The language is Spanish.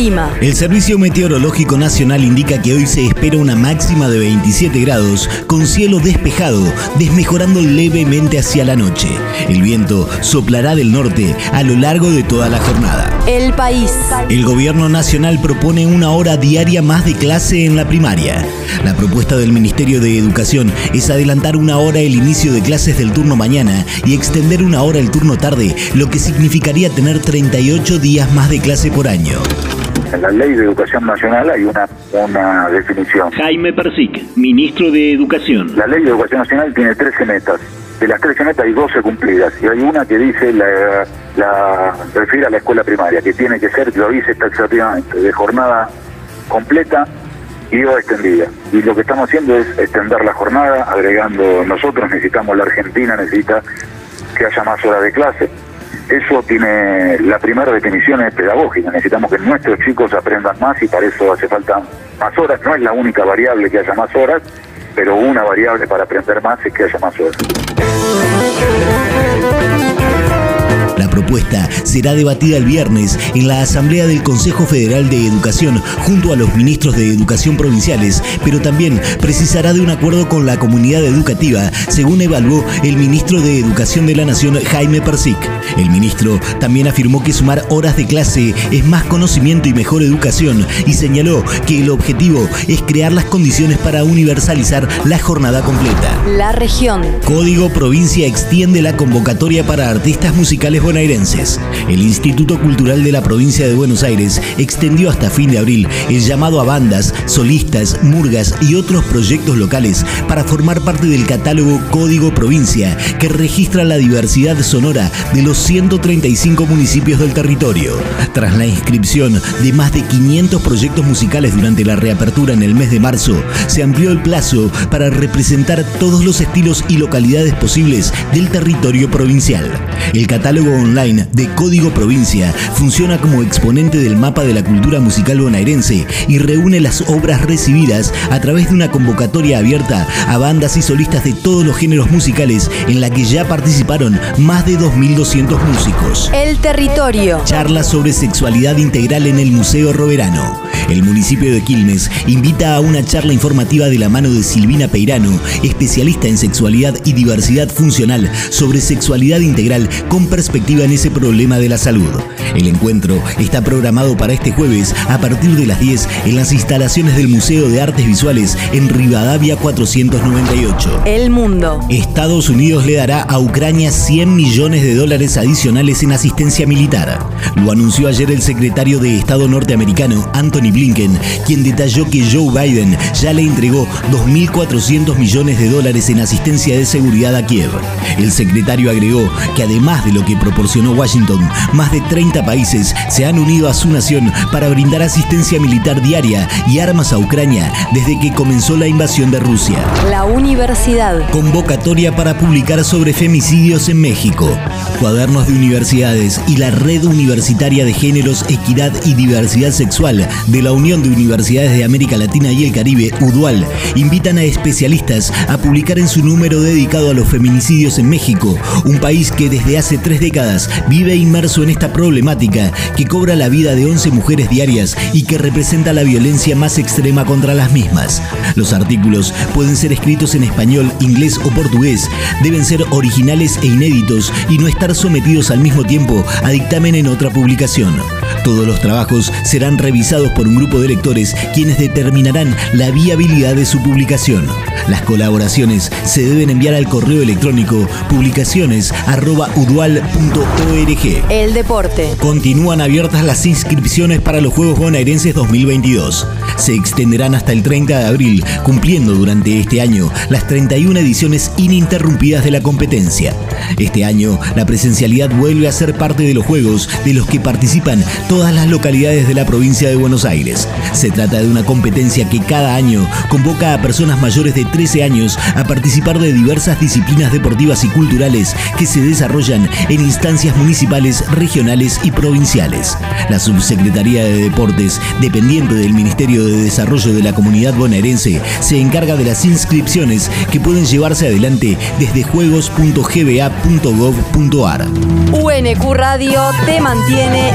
El clima. El Servicio Meteorológico Nacional indica que hoy se espera una máxima de 27 grados con cielo despejado, desmejorando levemente hacia la noche. El viento soplará del norte a lo largo de toda la jornada. El país. El gobierno nacional propone una hora diaria más de clase en la primaria. La propuesta del Ministerio de Educación es adelantar una hora el inicio de clases del turno mañana y extender una hora el turno tarde, lo que significaría tener 38 días más de clase por año. En la ley de educación nacional hay una, una definición. Jaime Persic, ministro de Educación. La ley de educación nacional tiene 13 metas. De las 13 metas hay 12 cumplidas y hay una que dice la, la refiere a la escuela primaria, que tiene que ser, lo dice taxativamente, de jornada completa y o extendida. Y lo que estamos haciendo es extender la jornada, agregando nosotros necesitamos, la Argentina necesita que haya más horas de clase. Eso tiene, la primera definición es pedagógica, necesitamos que nuestros chicos aprendan más y para eso hace falta más horas, no es la única variable que haya más horas, pero una variable para aprender más es que haya más horas. Propuesta será debatida el viernes en la Asamblea del Consejo Federal de Educación junto a los ministros de Educación provinciales, pero también precisará de un acuerdo con la comunidad educativa, según evaluó el ministro de Educación de la Nación, Jaime Persic. El ministro también afirmó que sumar horas de clase es más conocimiento y mejor educación y señaló que el objetivo es crear las condiciones para universalizar la jornada completa. La región. Código Provincia extiende la convocatoria para artistas musicales bonaerenses. El Instituto Cultural de la Provincia de Buenos Aires extendió hasta fin de abril el llamado a bandas, solistas, murgas y otros proyectos locales para formar parte del catálogo Código Provincia que registra la diversidad sonora de los 135 municipios del territorio. Tras la inscripción de más de 500 proyectos musicales durante la reapertura en el mes de marzo, se amplió el plazo para representar todos los estilos y localidades posibles del territorio provincial. El catálogo online de Código Provincia funciona como exponente del mapa de la cultura musical bonaerense y reúne las obras recibidas a través de una convocatoria abierta a bandas y solistas de todos los géneros musicales en la que ya participaron más de 2.200 músicos. El territorio. Charla sobre sexualidad integral en el Museo Roverano. El municipio de Quilmes invita a una charla informativa de la mano de Silvina Peirano, especialista en sexualidad y diversidad funcional, sobre sexualidad integral con perspectiva ese problema de la salud. El encuentro está programado para este jueves a partir de las 10 en las instalaciones del Museo de Artes Visuales en Rivadavia 498. El mundo. Estados Unidos le dará a Ucrania 100 millones de dólares adicionales en asistencia militar. Lo anunció ayer el secretario de Estado norteamericano, Anthony Blinken, quien detalló que Joe Biden ya le entregó 2.400 millones de dólares en asistencia de seguridad a Kiev. El secretario agregó que además de lo que proporcionó Washington, más de 30 países se han unido a su nación para brindar asistencia militar diaria y armas a Ucrania desde que comenzó la invasión de Rusia. La universidad. Convocatoria para publicar sobre femicidios en México. Cuadernos de universidades y la Red Universitaria de Géneros, Equidad y Diversidad Sexual de la Unión de Universidades de América Latina y el Caribe, UDUAL, invitan a especialistas a publicar en su número dedicado a los feminicidios en México, un país que desde hace tres décadas vive inmerso en esta problemática que cobra la vida de 11 mujeres diarias y que representa la violencia más extrema contra las mismas. Los artículos pueden ser escritos en español, inglés o portugués, deben ser originales e inéditos y no estar sometidos al mismo tiempo a dictamen en otra publicación. Todos los trabajos serán revisados por un grupo de lectores quienes determinarán la viabilidad de su publicación. Las colaboraciones se deben enviar al correo electrónico publicaciones.udual.org. El deporte. Continúan abiertas las inscripciones para los Juegos Bonaerenses 2022. Se extenderán hasta el 30 de abril, cumpliendo durante este año las 31 ediciones ininterrumpidas de la competencia. Este año, la presencialidad vuelve a ser parte de los Juegos, de los que participan todas las localidades de la provincia de Buenos Aires. Se trata de una competencia que cada año convoca a personas mayores de 13 años a participar de diversas disciplinas deportivas y culturales que se desarrollan en instancias municipales, regionales y provinciales. La Subsecretaría de Deportes, dependiente del Ministerio de Desarrollo de la Comunidad Bonaerense, se encarga de las inscripciones que pueden llevarse adelante desde juegos.gba.gov.ar. UNQ Radio te mantiene